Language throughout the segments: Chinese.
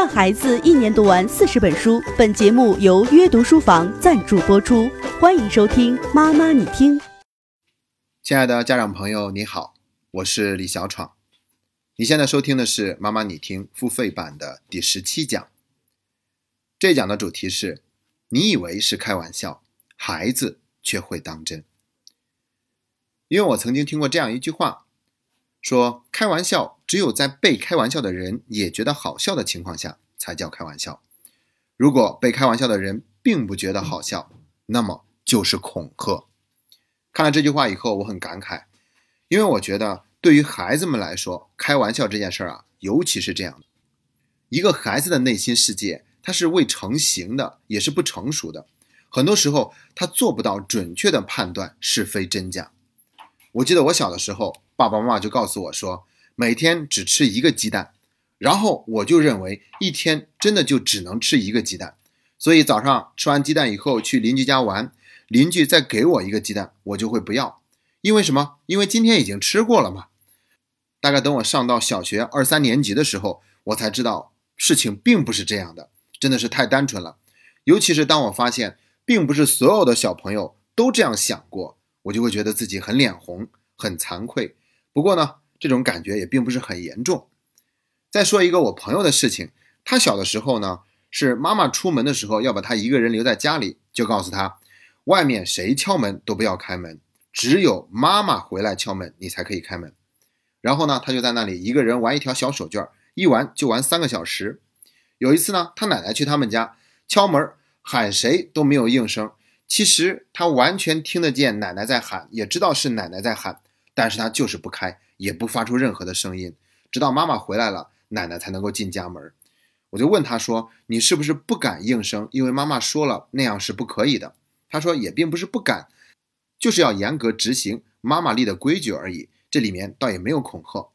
让孩子一年读完四十本书。本节目由约读书房赞助播出，欢迎收听《妈妈你听》。亲爱的家长朋友，你好，我是李小闯。你现在收听的是《妈妈你听》付费版的第十七讲。这讲的主题是：你以为是开玩笑，孩子却会当真。因为我曾经听过这样一句话，说开玩笑只有在被开玩笑的人也觉得好笑的情况下才叫开玩笑。如果被开玩笑的人并不觉得好笑，那么就是恐吓。看了这句话以后，我很感慨，因为我觉得对于孩子们来说，开玩笑这件事儿啊，尤其是这样的，一个孩子的内心世界，他是未成型的，也是不成熟的，很多时候他做不到准确的判断是非真假。我记得我小的时候，爸爸妈妈就告诉我说，每天只吃一个鸡蛋，然后我就认为一天真的就只能吃一个鸡蛋，所以早上吃完鸡蛋以后去邻居家玩。邻居再给我一个鸡蛋，我就会不要，因为什么？因为今天已经吃过了嘛。大概等我上到小学二三年级的时候，我才知道事情并不是这样的，真的是太单纯了。尤其是当我发现，并不是所有的小朋友都这样想过，我就会觉得自己很脸红，很惭愧。不过呢，这种感觉也并不是很严重。再说一个我朋友的事情，他小的时候呢，是妈妈出门的时候要把他一个人留在家里，就告诉他。外面谁敲门都不要开门，只有妈妈回来敲门，你才可以开门。然后呢，他就在那里一个人玩一条小手绢，一玩就玩三个小时。有一次呢，他奶奶去他们家敲门，喊谁都没有应声。其实他完全听得见奶奶在喊，也知道是奶奶在喊，但是他就是不开，也不发出任何的声音，直到妈妈回来了，奶奶才能够进家门。我就问他说：“你是不是不敢应声？因为妈妈说了那样是不可以的。”他说也并不是不敢，就是要严格执行妈妈立的规矩而已。这里面倒也没有恐吓，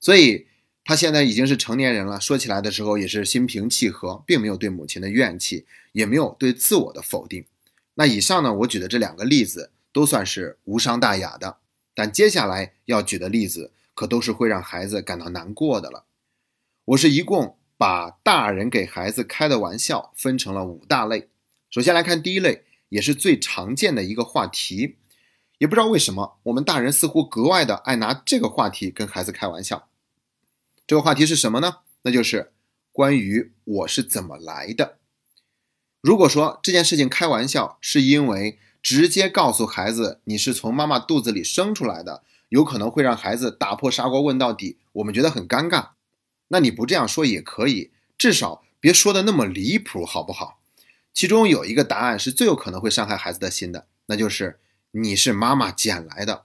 所以他现在已经是成年人了。说起来的时候也是心平气和，并没有对母亲的怨气，也没有对自我的否定。那以上呢，我举的这两个例子都算是无伤大雅的，但接下来要举的例子可都是会让孩子感到难过的了。我是一共把大人给孩子开的玩笑分成了五大类。首先来看第一类。也是最常见的一个话题，也不知道为什么，我们大人似乎格外的爱拿这个话题跟孩子开玩笑。这个话题是什么呢？那就是关于我是怎么来的。如果说这件事情开玩笑，是因为直接告诉孩子你是从妈妈肚子里生出来的，有可能会让孩子打破砂锅问到底，我们觉得很尴尬。那你不这样说也可以，至少别说的那么离谱，好不好？其中有一个答案是最有可能会伤害孩子的心的，那就是你是妈妈捡来的。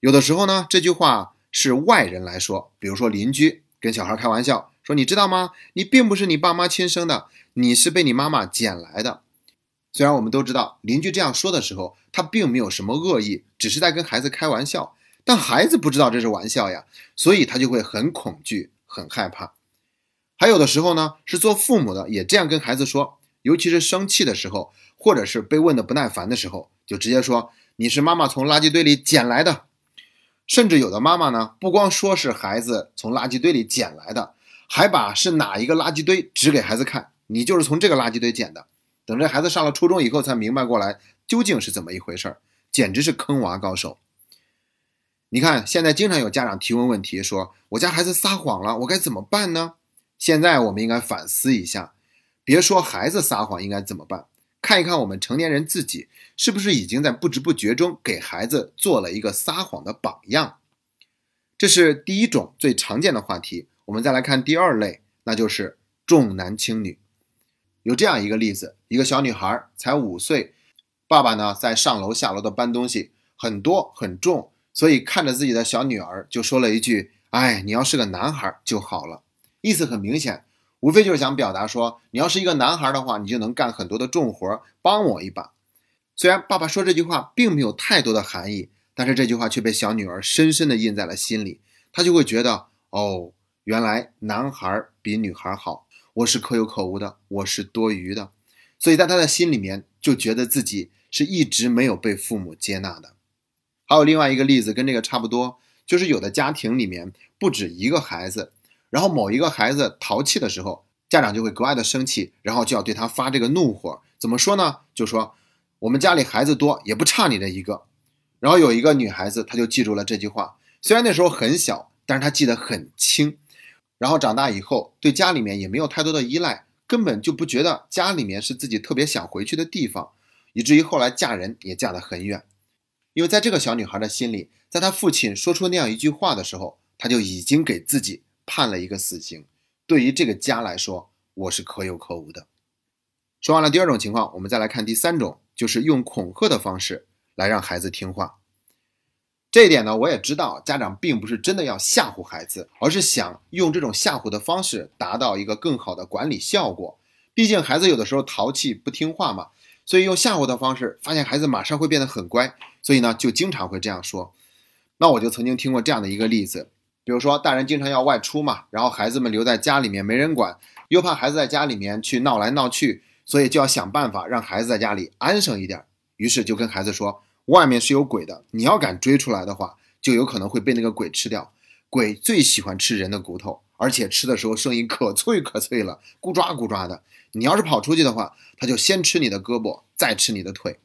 有的时候呢，这句话是外人来说，比如说邻居跟小孩开玩笑说：“你知道吗？你并不是你爸妈亲生的，你是被你妈妈捡来的。”虽然我们都知道邻居这样说的时候，他并没有什么恶意，只是在跟孩子开玩笑，但孩子不知道这是玩笑呀，所以他就会很恐惧、很害怕。还有的时候呢，是做父母的也这样跟孩子说。尤其是生气的时候，或者是被问的不耐烦的时候，就直接说你是妈妈从垃圾堆里捡来的。甚至有的妈妈呢，不光说是孩子从垃圾堆里捡来的，还把是哪一个垃圾堆指给孩子看，你就是从这个垃圾堆捡的。等这孩子上了初中以后，才明白过来究竟是怎么一回事儿，简直是坑娃高手。你看，现在经常有家长提问问题，说我家孩子撒谎了，我该怎么办呢？现在我们应该反思一下。别说孩子撒谎应该怎么办，看一看我们成年人自己是不是已经在不知不觉中给孩子做了一个撒谎的榜样。这是第一种最常见的话题。我们再来看第二类，那就是重男轻女。有这样一个例子：一个小女孩才五岁，爸爸呢在上楼下楼的搬东西，很多很重，所以看着自己的小女儿就说了一句：“哎，你要是个男孩就好了。”意思很明显。无非就是想表达说，你要是一个男孩的话，你就能干很多的重活，帮我一把。虽然爸爸说这句话并没有太多的含义，但是这句话却被小女儿深深的印在了心里。她就会觉得，哦，原来男孩比女孩好，我是可有可无的，我是多余的。所以在他的心里面，就觉得自己是一直没有被父母接纳的。还有另外一个例子跟这个差不多，就是有的家庭里面不止一个孩子。然后某一个孩子淘气的时候，家长就会格外的生气，然后就要对他发这个怒火。怎么说呢？就说我们家里孩子多，也不差你的一个。然后有一个女孩子，她就记住了这句话。虽然那时候很小，但是她记得很清。然后长大以后，对家里面也没有太多的依赖，根本就不觉得家里面是自己特别想回去的地方，以至于后来嫁人也嫁得很远。因为在这个小女孩的心里，在她父亲说出那样一句话的时候，她就已经给自己判了一个死刑。对于这个家来说，我是可有可无的。说完了第二种情况，我们再来看第三种，就是用恐吓的方式来让孩子听话。这一点呢，我也知道，家长并不是真的要吓唬孩子，而是想用这种吓唬的方式达到一个更好的管理效果。毕竟孩子有的时候淘气不听话嘛，所以用吓唬的方式，发现孩子马上会变得很乖，所以呢，就经常会这样说。那我就曾经听过这样的一个例子。比如说，大人经常要外出嘛，然后孩子们留在家里面没人管，又怕孩子在家里面去闹来闹去，所以就要想办法让孩子在家里安生一点。于是就跟孩子说，外面是有鬼的，你要敢追出来的话，就有可能会被那个鬼吃掉。鬼最喜欢吃人的骨头，而且吃的时候声音可脆可脆了，咕抓咕抓的。你要是跑出去的话，他就先吃你的胳膊，再吃你的腿。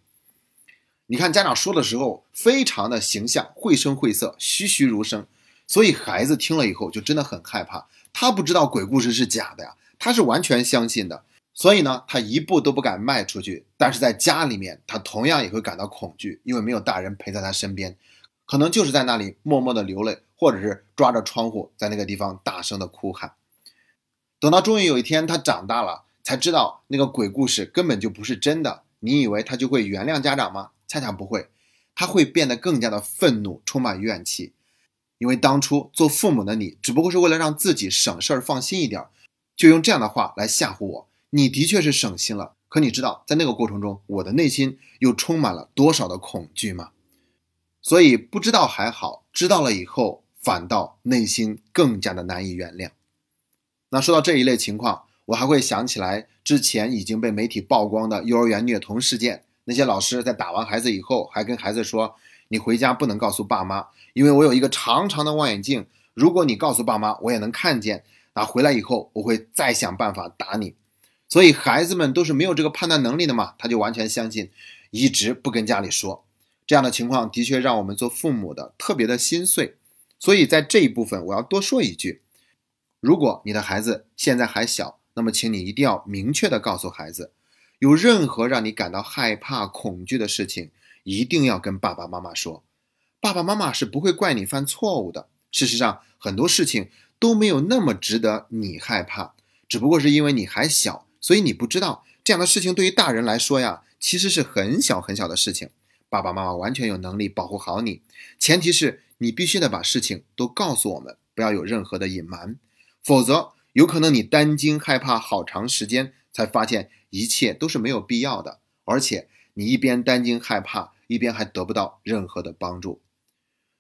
你看家长说的时候，非常的形象，绘声绘色，栩栩如生。所以孩子听了以后就真的很害怕，他不知道鬼故事是假的呀，他是完全相信的。所以呢，他一步都不敢迈出去。但是在家里面，他同样也会感到恐惧，因为没有大人陪在他身边，可能就是在那里默默的流泪，或者是抓着窗户在那个地方大声的哭喊。等到终于有一天他长大了，才知道那个鬼故事根本就不是真的。你以为他就会原谅家长吗？恰恰不会，他会变得更加的愤怒，充满怨气。因为当初做父母的你，只不过是为了让自己省事儿、放心一点，就用这样的话来吓唬我。你的确是省心了，可你知道，在那个过程中，我的内心又充满了多少的恐惧吗？所以不知道还好，知道了以后，反倒内心更加的难以原谅。那说到这一类情况，我还会想起来之前已经被媒体曝光的幼儿园虐童事件，那些老师在打完孩子以后，还跟孩子说。你回家不能告诉爸妈，因为我有一个长长的望远镜。如果你告诉爸妈，我也能看见。那回来以后，我会再想办法打你。所以孩子们都是没有这个判断能力的嘛，他就完全相信，一直不跟家里说。这样的情况的确让我们做父母的特别的心碎。所以在这一部分，我要多说一句：如果你的孩子现在还小，那么请你一定要明确的告诉孩子，有任何让你感到害怕、恐惧的事情。一定要跟爸爸妈妈说，爸爸妈妈是不会怪你犯错误的。事实上，很多事情都没有那么值得你害怕，只不过是因为你还小，所以你不知道这样的事情对于大人来说呀，其实是很小很小的事情。爸爸妈妈完全有能力保护好你，前提是你必须得把事情都告诉我们，不要有任何的隐瞒，否则有可能你担惊害怕好长时间，才发现一切都是没有必要的，而且你一边担惊害怕。一边还得不到任何的帮助，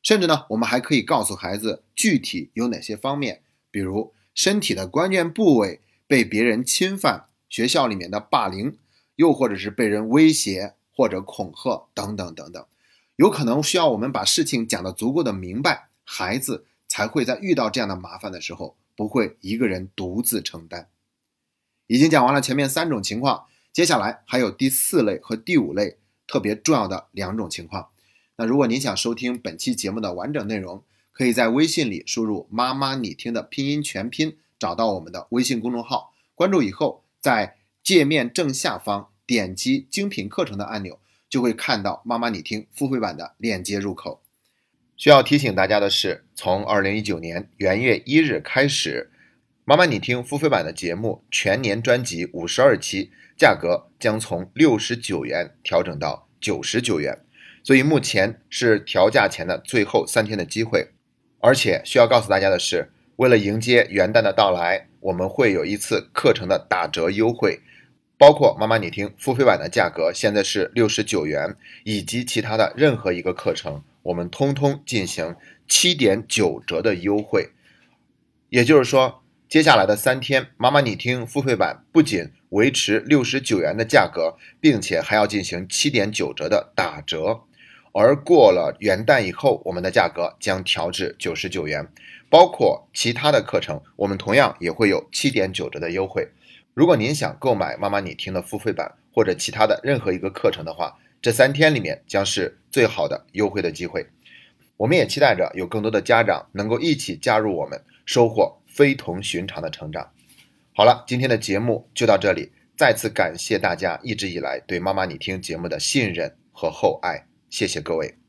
甚至呢，我们还可以告诉孩子具体有哪些方面，比如身体的关键部位被别人侵犯、学校里面的霸凌，又或者是被人威胁或者恐吓等等等等，有可能需要我们把事情讲得足够的明白，孩子才会在遇到这样的麻烦的时候，不会一个人独自承担。已经讲完了前面三种情况，接下来还有第四类和第五类。特别重要的两种情况。那如果您想收听本期节目的完整内容，可以在微信里输入“妈妈你听”的拼音全拼，找到我们的微信公众号，关注以后，在界面正下方点击精品课程的按钮，就会看到“妈妈你听”付费版的链接入口。需要提醒大家的是，从二零一九年元月一日开始，“妈妈你听”付费版的节目全年专辑五十二期。价格将从六十九元调整到九十九元，所以目前是调价前的最后三天的机会。而且需要告诉大家的是，为了迎接元旦的到来，我们会有一次课程的打折优惠，包括妈妈你听付费版的价格现在是六十九元，以及其他的任何一个课程，我们通通进行七点九折的优惠。也就是说，接下来的三天，妈妈你听付费版不仅维持六十九元的价格，并且还要进行七点九折的打折，而过了元旦以后，我们的价格将调至九十九元，包括其他的课程，我们同样也会有七点九折的优惠。如果您想购买妈妈你听的付费版或者其他的任何一个课程的话，这三天里面将是最好的优惠的机会。我们也期待着有更多的家长能够一起加入我们，收获非同寻常的成长。好了，今天的节目就到这里，再次感谢大家一直以来对妈妈你听节目的信任和厚爱，谢谢各位。